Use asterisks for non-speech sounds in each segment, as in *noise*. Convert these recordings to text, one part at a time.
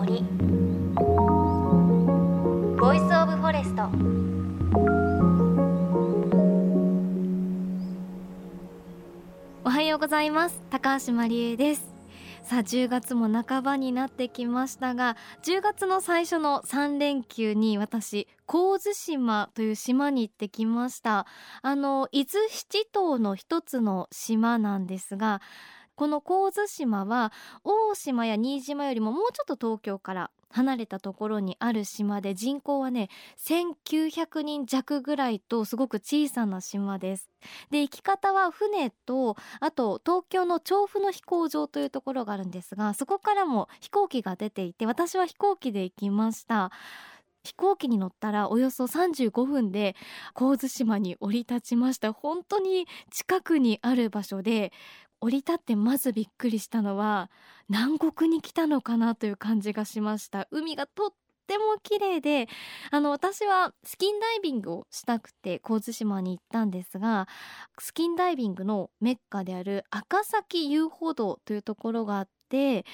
森。 Voice of Forest おはようございます。高橋真理恵です。さあ10月も半ばになってきましたが10月の最初の3連休に私神津島という島に行ってきました。あの伊豆七島の一つの島なんですがこの神津島は大島や新島よりももうちょっと東京から離れたところにある島で人口はね1900人弱ぐらいとすごく小さな島です。で行き方は船とあと東京の調布の飛行場というところがあるんですがそこからも飛行機が出ていて私は飛行機で行きました。飛行機に乗ったらおよそ35分で神津島に降り立ちました。本当に近くにある場所で降り立ってまずびっくりしたのは南国に来たのかなという感じがしました。海がとっても綺麗であの私はスキンダイビングをしたくて神津島に行ったんですがスキンダイビングのメッカである赤崎遊歩道というところがあって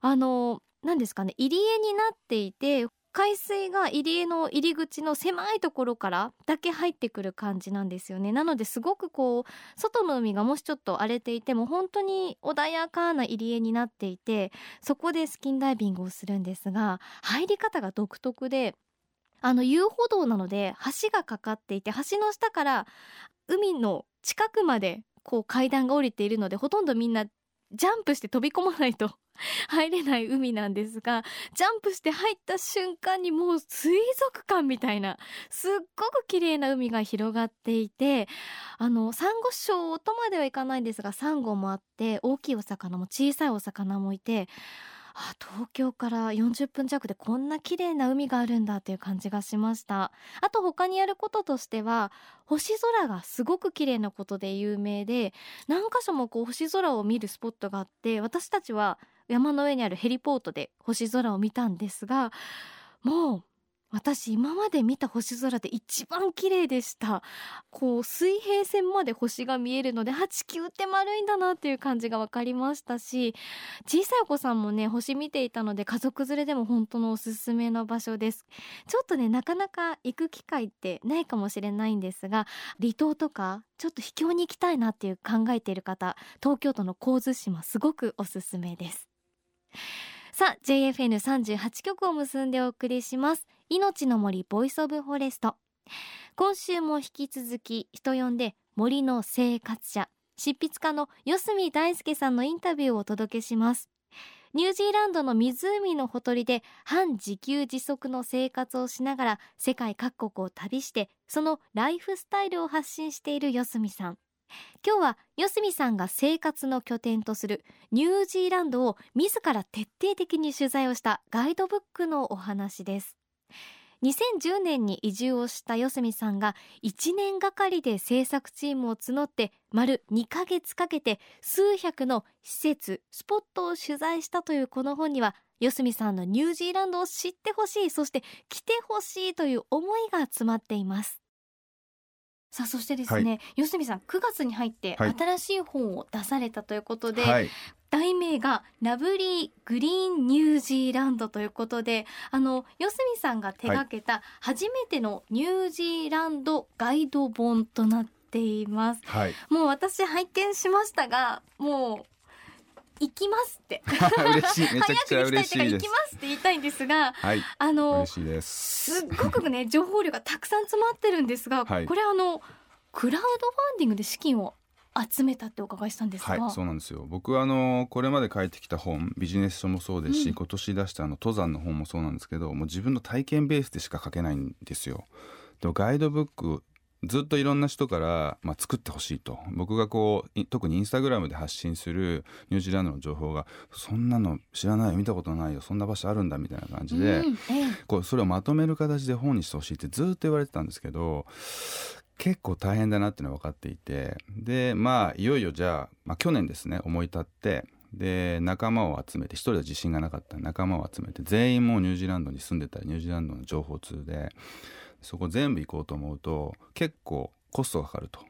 あの何ですかね入り江になっていて海水が入り江の入り口の狭いところからだけ入ってくる感じなんですよね。なのですごくこう外の海がもしちょっと荒れていても本当に穏やかな入り江になっていてそこでスキンダイビングをするんですが入り方が独特であの遊歩道なので橋がかかっていて橋の下から海の近くまでこう階段が降りているのでほとんどみんなジャンプして飛び込まないと *laughs* 入れない海なんですがジャンプして入った瞬間にもう水族館みたいなすっごく綺麗な海が広がっていてあのサンゴ礁とまではいかないんですがサンゴもあって大きいお魚も小さいお魚もいてあ東京から40分弱でこんな綺麗な海があるんだという感じがしました。あと他にやることとしては星空がすごく綺麗なことで有名で何箇所もこう星空を見るスポットがあって私たちは山の上にあるヘリポートで星空を見たんですがもう私今まで見た星空で一番綺麗でした。こう水平線まで星が見えるのであ地球って丸いんだなっていう感じが分かりましたし小さいお子さんもね星見ていたので家族連れでも本当のおすすめの場所です。ちょっとねなかなか行く機会ってないかもしれないんですが離島とかちょっと秘境に行きたいなっていう考えている方東京都の神津島すごくおすすめです。さあ JFN38 局を結んでお送りします。命の森 Voice of Forest。今週も引き続き人呼んで森の生活者。執筆家の四隅大輔さんのインタビューをお届けします。ニュージーランドの湖のほとりで半自給自足の生活をしながら世界各国を旅してそのライフスタイルを発信している四隅さん。今日は四隅さんが生活の拠点とするニュージーランドを自ら徹底的に取材をしたガイドブックのお話です。2010年に移住をした四隅さんが1年がかりで制作チームを募って丸2ヶ月かけて数百の施設スポットを取材したというこの本には四隅さんのニュージーランドを知ってほしいそして来てほしいという思いが詰まっています。さあそしてですね、はい、四隅さん9月に入って新しい本を出されたということで、はい、題名がラブリーグリーンニュージーランドということであの四隅さんが手がけた初めてのニュージーランドガイド本となっています、はい、もう私拝見しましたがもう行きますって。*laughs* 嬉しい。めちゃくちゃ嬉しい行きますって言いたいんですが、はい、あのす。っごくね情報量がたくさん詰まってるんですが、*laughs* はい、これあのクラウドファンディングで資金を集めたってお伺いしたんですはいそうなんですよ。僕はあのこれまで書いてきた本ビジネス書もそうですし、うん、今年出したあの登山の本もそうなんですけどもう自分の体験ベースでしか書けないんですよ。でもガイドブックずっといろんな人から、まあ、作ってほしいと。僕がこう特にインスタグラムで発信するニュージーランドの情報がそんなの知らないよ見たことないよそんな場所あるんだみたいな感じで、うんこうそれをまとめる形で本にしてほしいってずっと言われてたんですけど結構大変だなっていうのは分かっていてでまあいよいよじゃあ、まあ、去年ですね思い立ってで仲間を集めて一人で自信がなかった仲間を集めて全員もうニュージーランドに住んでたりニュージーランドの情報通でそこ全部行こうと思うと結構コストがかかると。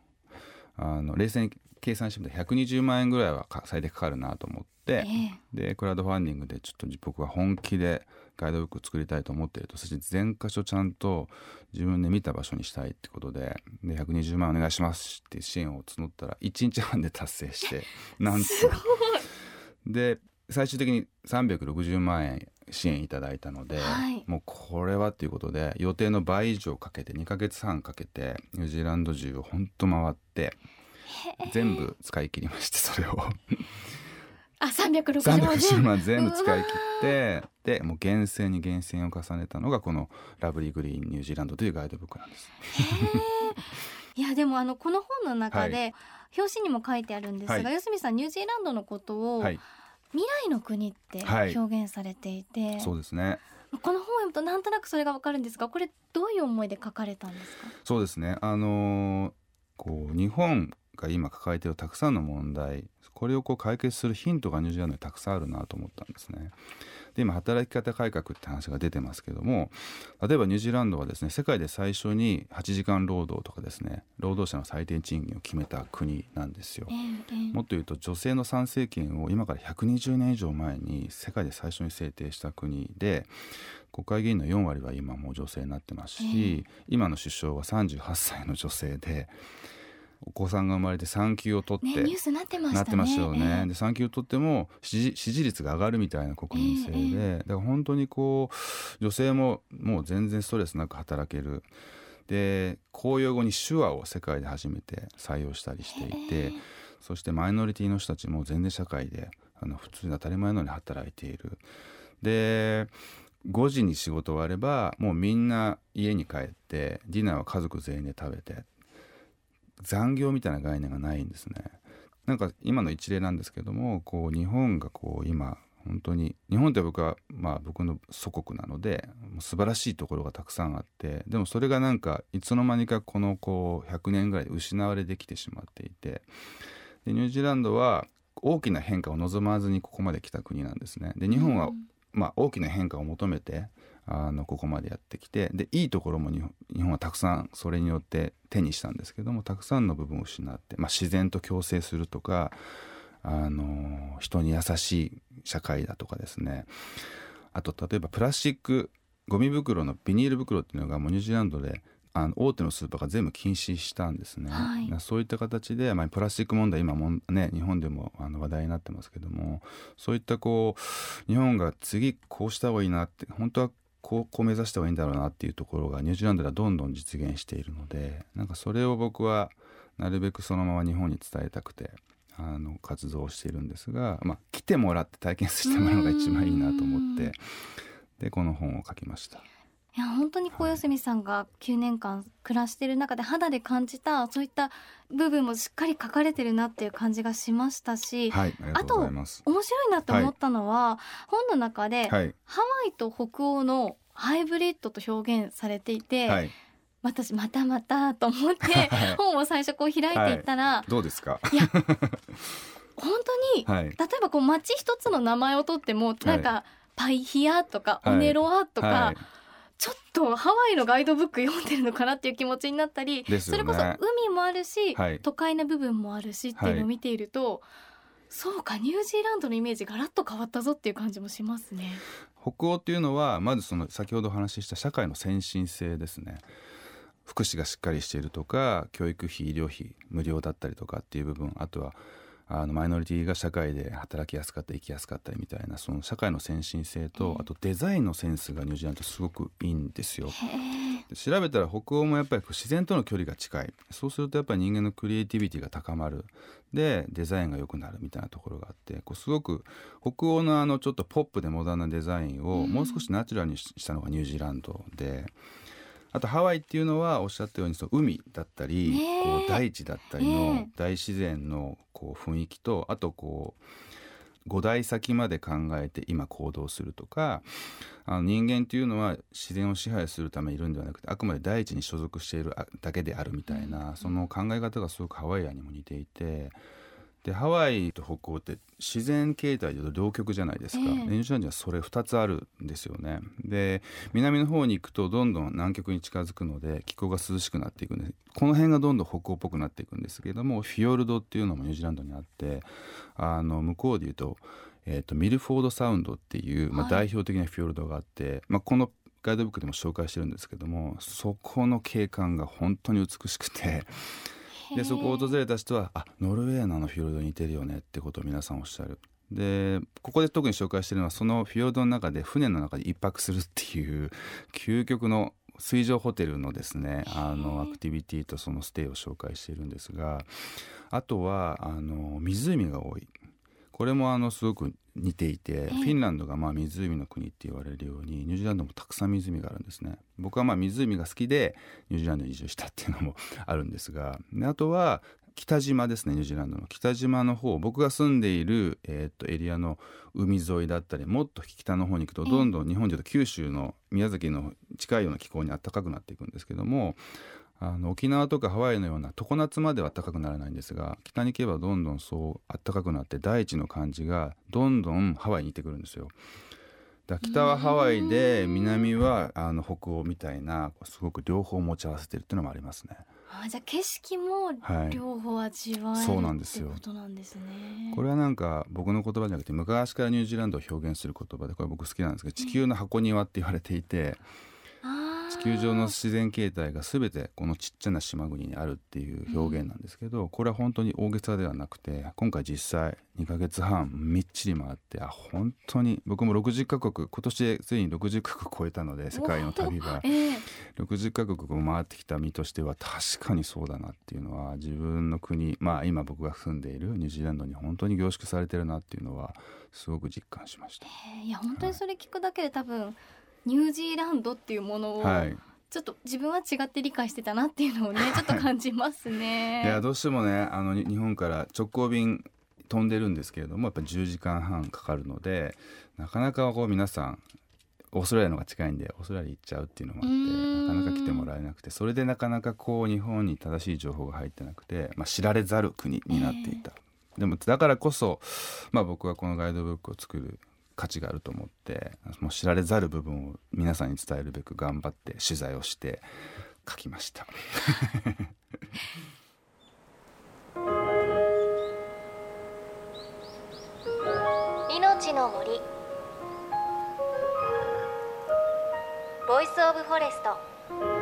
あの冷静に計算してみたら120万円ぐらいはか最低かかるなと思って、えでクラウドファンディングでちょっと僕は本気でガイドブック作りたいと思っているとそして全箇所ちゃんと自分で見た場所にしたいってことでで120万お願いしますって支援を募ったら1日半で達成してなんとすごい。で最終的に360万円支援いただいたので、はい。もうこれはっていうことで予定の倍以上かけて2ヶ月半かけてニュージーランド中をほんと回って全部使い切りましてそれを。あ360万360全部万全部使い切ってでもう厳選に厳選を重ねたのがこの「ラブリーグリーンニュージーランド」というガイドブックなんです。いやでもあのこの本の中で、表紙にも書いてあるんですが、はい。四角さんニュージーランドのことを、はい、未来の国ってはい。表現されていて、そうですね。この本を読むとなんとなくそれがわかるんですがこれどういう思いで書かれたんですか？そうですね。あのーこう日本が今抱えているたくさんの問題これをこう解決するヒントがニュージーランドにたくさんあるなと思ったんですね。で今働き方改革って話が出てますけども例えばニュージーランドはですね世界で最初に8時間労働とかですね労働者の最低賃金を決めた国なんですよ。もっと言うと女性の参政権を今から120年以上前に世界で最初に制定した国で国会議員の4割は今もう女性になってますし、今の首相は38歳の女性でお子さんが生まれて産休を取って、ねニュースになってましたね。なってましたよね、ええ。で産休を取っても支持率が上がるみたいな国民性で、えだから本当にこう女性ももう全然ストレスなく働ける。で公用語に手話を世界で初めて採用したりしていて、ええ。そしてマイノリティの人たちも全然社会であの普通に当たり前のように働いている。で5時に仕事終わればもうみんな家に帰ってディナーは家族全員で食べて残業みたいな概念がないんですね。なんか今の一例なんですけどもこう日本がこう今本当に日本って僕はまあ僕の祖国なので素晴らしいところがたくさんあってでもそれがなんかいつの間にかこのこう100年ぐらいで失われてきてしまっていてでニュージーランドは大きな変化を望まずにここまで来た国なんですね。で日本は、うんまあ、大きな変化を求めてあのここまでやってきてでいいところも日本はたくさんそれによって手にしたんですけどもたくさんの部分を失って、まあ、自然と共生するとかあの人に優しい社会だとかですね。あと例えばプラスチックゴミ袋のビニール袋っていうのがもうニュージーランドであの大手のスーパーが全部禁止したんですね、はい。なそういった形で、まあ、プラスチック問題今もん、ね、日本でもあの話題になってますけどもそういったこう日本が次こうした方がいいなって本当はこう目指した方がいいんだろうなっていうところがニュージーランドではどんどん実現しているのでなんかそれを僕はなるべくそのまま日本に伝えたくてあの活動をしているんですが、まあ、来てもらって体験してもらうのが一番いいなと思ってでこの本を書きました。いや本当に小休さんが9年間暮らしている中で肌で感じたそういった部分もしっかり書かれてるなっていう感じがしましたし、はい、ありがと。面白いなと思ったのは、本の中で、はい、ハワイと北欧のハイブリッドと表現されていて、はい、私またまたと思ってはい。本を最初こう開いていったら、どうですか？本当に、*laughs* はい、例えばこう街一つの名前を取ってもなんか、パイヒアとかはい。オネロアとか、はい、ちょっとハワイのガイドブック読んでるのかなっていう気持ちになったり、ねそれこそ海もあるし、はい都会な部分もあるしっていうのを見ていると、そうかニュージーランドのイメージガラッと変わったぞっていう感じもしますね。北欧っていうのはまずその先ほどお話しした社会の先進性ですね。福祉がしっかりしているとか教育費医療費無料だったりとかっていう部分あとはあのマイノリティが社会で働きやすかったり生きやすかったりみたいなその社会の先進性と、うんあとデザインのセンスがニュージーランドすごくいいんですよ。調べたら北欧もやっぱり自然との距離が近いそうするとやっぱり人間のクリエイティビティが高まるでデザインが良くなるみたいなところがあってこうすごく北欧のあのちょっとポップでモダンなデザインをうんもう少しナチュラルにししたのがニュージーランドで。あとハワイっていうのはおっしゃったようにその海だったり、こう大地だったりえのえ大自然のこう雰囲気とあとこう5代先まで考えて今行動するとかあの人間っていうのは自然を支配するためにいるんではなくてあくまで大地に所属しているあだけであるみたいな、その考え方がすごくハワイアンにも似ていてでハワイと北欧って自然形態でいうと両極じゃないですか、ええ。ニュージーランドにはそれ2つあるんですよね。で南の方に行くとどんどん南極に近づくので気候が涼しくなっていくんでこの辺がどんどん北欧っぽくなっていくんですけれどもフィヨルドっていうのもニュージーランドにあってあの向こうでいうと,、えーとミルフォードサウンドっていう、まあ、はい。代表的なフィヨルドがあって、まあ、このガイドブックでも紹介してるんですけどもそこの景観が本当に美しくてでそこを訪れた人はあノルウェーのあのフィヨルドに似てるよねってことを皆さんおっしゃる。でここで特に紹介してるのはそのフィヨルドの中で船の中で一泊するっていう究極の水上ホテルのですねあのアクティビティとそのステイを紹介しているんですがあとはあの湖が多いこれもあのすごく似ていてフィンランドがまあ湖の国って言われるようにニュージーランドもたくさん湖があるんですね。僕はまあ湖が好きでニュージーランドに移住したっていうのもあるんですがであとは北島ですねニュージーランドの。北島の方僕が住んでいる、えーっとエリアの海沿いだったりもっと北の方に行くとどんどん日本でいうと九州の宮崎の近いような気候に暖かくなっていくんですけどもあの沖縄とかハワイのような常夏までは暖かくならないんですが北に行けばどんどんそう暖かくなって大地の感じがどんどんハワイに行ってくるんですよ。だから北はハワイで南はあの北欧みたいなすごく両方持ち合わせてるっていうのもありますね。あじゃあ景色もはい両方味わえる、そうなんですことなんですね。これはなんか僕の言葉じゃなくて昔からニュージーランドを表現する言葉でこれ僕好きなんですけど地球の箱庭って言われていて地球上の自然形態が全てこのちっちゃな島国にあるっていう表現なんですけどこれは本当に大げさではなくて今回実際2ヶ月半みっちり回ってあ本当に僕も60カ国今年でついに60カ国超えたので世界の旅が。ええ。60カ国を回ってきた身としては確かにそうだなっていうのは自分の国まあ今僕が住んでいるニュージーランドに本当に凝縮されてるなっていうのはすごく実感しました。いや本当にそれ聞くだけで多分ニュージーランドっていうものをはい、ちょっと自分は違って理解してたなっていうのをねちょっと感じますね。*laughs* いやどうしてもねあのに日本から直行便飛んでるんですけれどもやっぱり10時間半かかるのでなかなかこう皆さんオーストラリアの方が近いんでオーストラリア行っちゃうっていうのもあってなかなか来てもらえなくてそれでなかなかこう日本に正しい情報が入ってなくて、まあ、知られざる国になっていた、でもだからこそ、まあ、僕はこのガイドブックを作る価値があると思ってもう知られざる部分を皆さんに伝えるべく頑張って取材をして書きました。*laughs* 命の森 Voice of Forest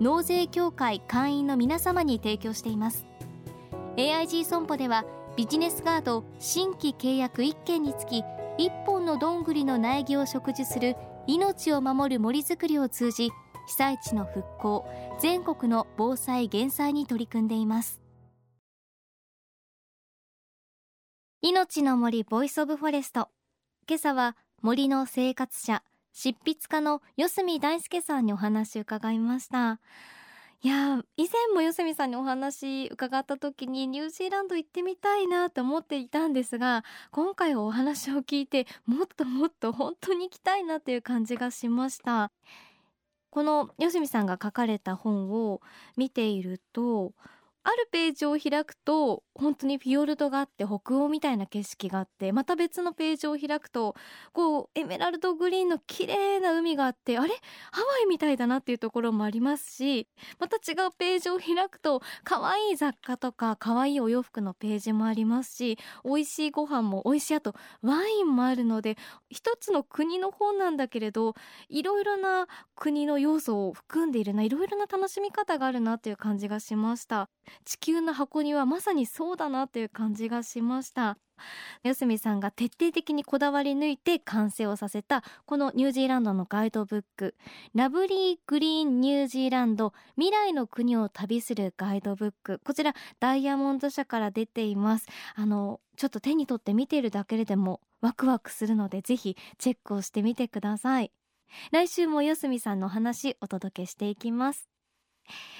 納税協会会員の皆様に提供しています。AIG 損保ではビジネスガード新規契約1件につき1本のどんぐりの苗木を植樹する命を守る森づくりを通じ被災地の復興全国の防災減災に取り組んでいます。命の森 Voice of Forest。今朝は森の生活者執筆家の四隅大輔さんにお話を伺いました。いや以前も四隅さんにお話伺った時にニュージーランド行ってみたいなと思っていたんですが今回お話を聞いてもっともっと本当に行きたいなっていう感じがしました。この四隅さんが書かれた本を見ているとあるページを開くと本当にフィヨルドがあって北欧みたいな景色があってまた別のページを開くとこうエメラルドグリーンの綺麗な海があってあれ？ハワイみたいだなっていうところもありますしまた違うページを開くと可愛い雑貨とか可愛いお洋服のページもありますし美味しいご飯も美味しいあとワインもあるので一つの国の本なんだけれどいろいろな国の要素を含んでいるないろいろな楽しみ方があるなっていう感じがしました。地球の箱庭まさにそうだなという感じがしました。四隅さんが徹底的にこだわり抜いて完成をさせたこのニュージーランドのガイドブック。ラブリーグリーンニュージーランド未来の国を旅するガイドブック。こちらダイヤモンド社から出ています。あのちょっと手に取って見ているだけでもワクワクするのでぜひチェックをしてみてください。来週も四隅さんのお話お届けしていきます。